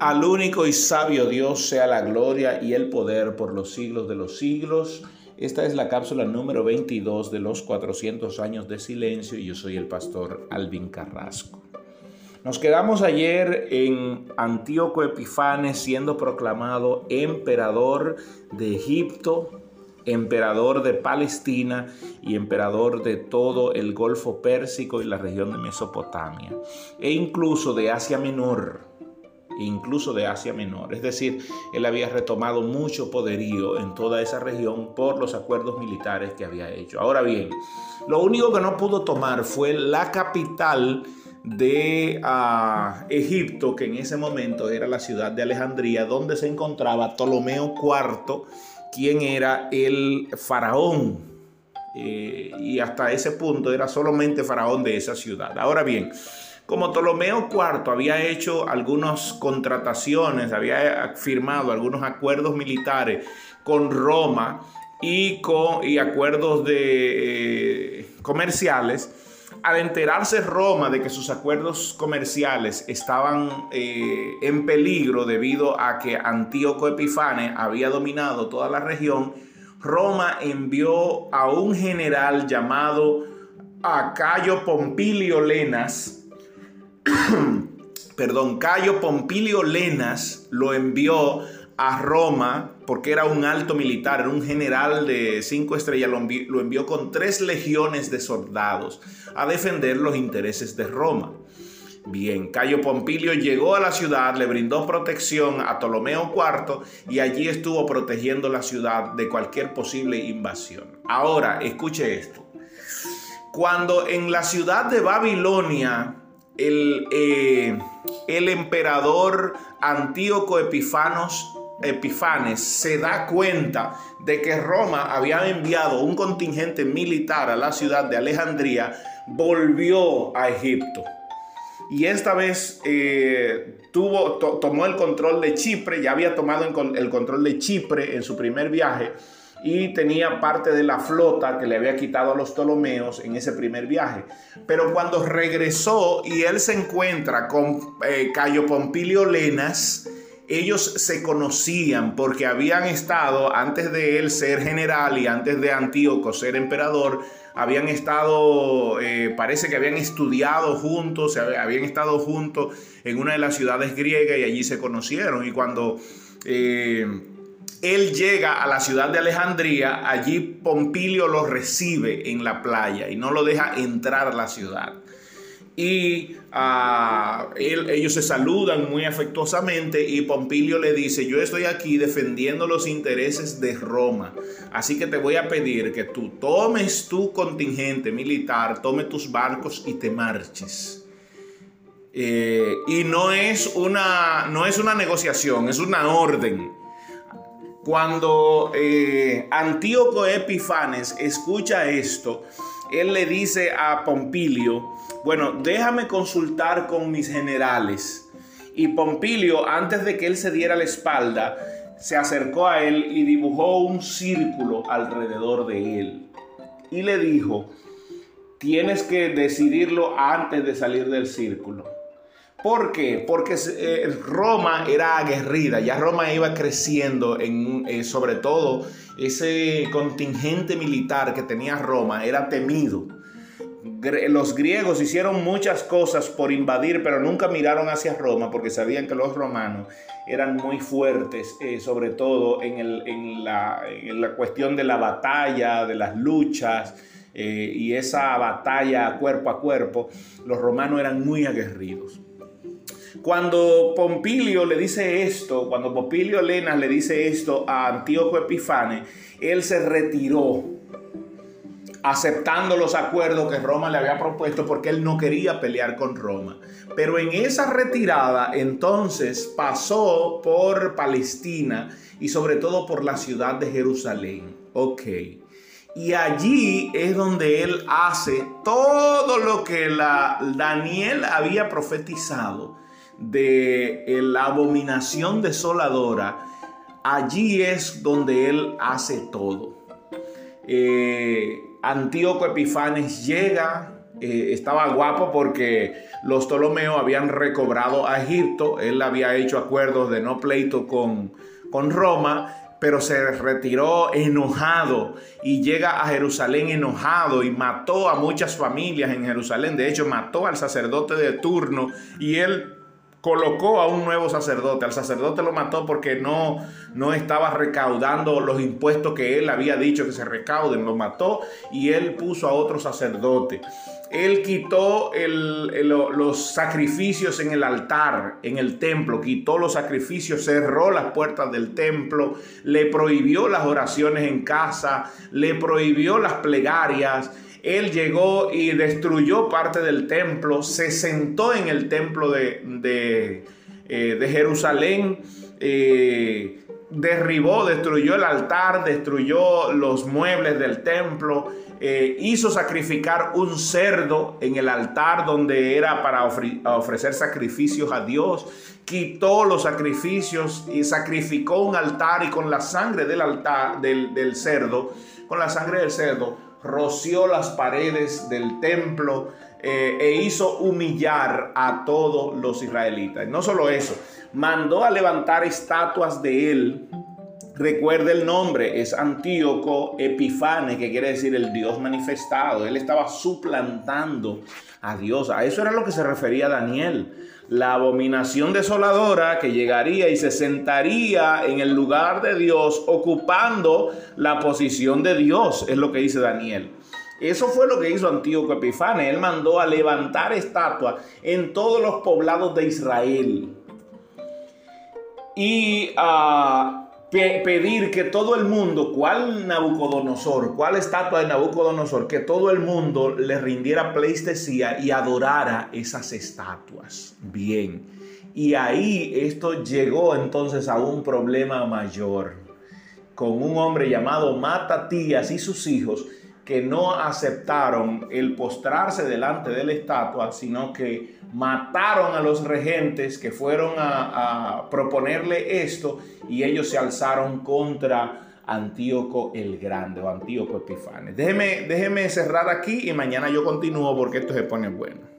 Al único y sabio Dios sea la gloria y el poder por los siglos de los siglos. Esta es la cápsula número 22 de los 400 años de silencio y yo soy el pastor Alvin Carrasco. Nos quedamos ayer en Antíoco Epifanes siendo proclamado emperador de Egipto, emperador de Palestina y emperador de todo el Golfo Pérsico y la región de Mesopotamia, e incluso de Asia Menor incluso de Asia Menor. Es decir, él había retomado mucho poderío en toda esa región por los acuerdos militares que había hecho. Ahora bien, lo único que no pudo tomar fue la capital de ah, Egipto, que en ese momento era la ciudad de Alejandría, donde se encontraba Ptolomeo IV, quien era el faraón. Eh, y hasta ese punto era solamente faraón de esa ciudad. Ahora bien, como Ptolomeo IV había hecho algunas contrataciones, había firmado algunos acuerdos militares con Roma y, con, y acuerdos eh, comerciales, al enterarse Roma de que sus acuerdos comerciales estaban eh, en peligro debido a que Antíoco Epifane había dominado toda la región, Roma envió a un general llamado Acayo Pompilio Lenas, perdón, Cayo Pompilio Lenas lo envió a Roma porque era un alto militar, era un general de cinco estrellas, lo envió, lo envió con tres legiones de soldados a defender los intereses de Roma. Bien, Cayo Pompilio llegó a la ciudad, le brindó protección a Ptolomeo IV y allí estuvo protegiendo la ciudad de cualquier posible invasión. Ahora, escuche esto. Cuando en la ciudad de Babilonia el, eh, el emperador Antíoco Epifanos, Epifanes se da cuenta de que Roma había enviado un contingente militar a la ciudad de Alejandría, volvió a Egipto. Y esta vez eh, tuvo, tomó el control de Chipre, ya había tomado el control de Chipre en su primer viaje y tenía parte de la flota que le había quitado a los Ptolomeos en ese primer viaje. Pero cuando regresó y él se encuentra con eh, Cayo Pompilio Lenas, ellos se conocían porque habían estado, antes de él ser general y antes de Antíoco ser emperador, habían estado, eh, parece que habían estudiado juntos, habían estado juntos en una de las ciudades griegas y allí se conocieron. Y cuando... Eh, él llega a la ciudad de Alejandría, allí Pompilio lo recibe en la playa y no lo deja entrar a la ciudad. Y ah, ellos se saludan muy afectuosamente y Pompilio le dice, yo estoy aquí defendiendo los intereses de Roma, así que te voy a pedir que tú tomes tu contingente militar, tome tus barcos y te marches. Eh, y no es, una, no es una negociación, es una orden. Cuando eh, Antíoco Epifanes escucha esto, él le dice a Pompilio, bueno, déjame consultar con mis generales. Y Pompilio, antes de que él se diera la espalda, se acercó a él y dibujó un círculo alrededor de él. Y le dijo, tienes que decidirlo antes de salir del círculo. ¿Por qué? Porque eh, Roma era aguerrida, ya Roma iba creciendo, en, eh, sobre todo ese contingente militar que tenía Roma era temido. Los griegos hicieron muchas cosas por invadir, pero nunca miraron hacia Roma porque sabían que los romanos eran muy fuertes, eh, sobre todo en, la, cuestión de la batalla, de las luchas. y esa batalla cuerpo a cuerpo, los romanos eran muy aguerridos. Cuando Pompilio le dice esto, cuando Pompilio Lenas le dice esto a Antíoco Epifane, él se retiró aceptando los acuerdos que Roma le había propuesto porque él no quería pelear con Roma. Pero en esa retirada entonces pasó por Palestina y sobre todo por la ciudad de Jerusalén. Ok. Y allí es donde él hace todo lo que Daniel había profetizado de la abominación desoladora, allí es donde él hace todo. Eh, Antíoco Epifanes llega eh, estaba guapo porque los Ptolomeos habían recobrado a Egipto, él había hecho acuerdos de no pleito con, con Roma, pero se retiró enojado y llega a Jerusalén enojado y mató a muchas familias en Jerusalén. De hecho, mató al sacerdote de turno y él colocó a un nuevo sacerdote. Al sacerdote lo mató porque no, no estaba recaudando los impuestos que él había dicho que se recauden. Lo mató y él puso a otro sacerdote. Él quitó los sacrificios en el altar, en el templo, quitó los sacrificios, cerró las puertas del templo, le prohibió las oraciones en casa, le prohibió las plegarias él llegó y destruyó parte del templo, se sentó en el templo de, de, eh, Jerusalén, eh, derribó, destruyó el altar, destruyó los muebles del templo, eh, hizo sacrificar un cerdo en el altar donde era para ofrecer sacrificios a Dios, quitó los sacrificios y sacrificó un altar y con la sangre del altar del, del cerdo, con la sangre del cerdo, roció las paredes del templo eh, e hizo humillar a todos los israelitas. No solo eso, mandó a levantar estatuas de él. Recuerde el nombre, es Antíoco Epifane, que quiere decir el Dios manifestado. Él estaba suplantando a Dios. A eso era lo que se refería Daniel la abominación desoladora que llegaría y se sentaría en el lugar de Dios ocupando la posición de Dios, es lo que dice Daniel. Eso fue lo que hizo Antíoco Epifane. Él mandó a levantar estatuas en todos los poblados de Israel. Y pedir que todo el mundo, ¿cuál Nabucodonosor? ¿Cuál estatua de Nabucodonosor? Que todo el mundo le rindiera pleistesía y adorara esas estatuas. Bien. Y ahí esto llegó entonces a un problema mayor con un hombre llamado Matatías y sus hijos que no aceptaron el postrarse delante de la estatua, sino que mataron a los regentes que fueron a, proponerle esto y ellos se alzaron contra Antíoco el Grande o Antíoco Epifanes. Déjeme, déjeme cerrar aquí y mañana yo continúo porque esto se pone bueno.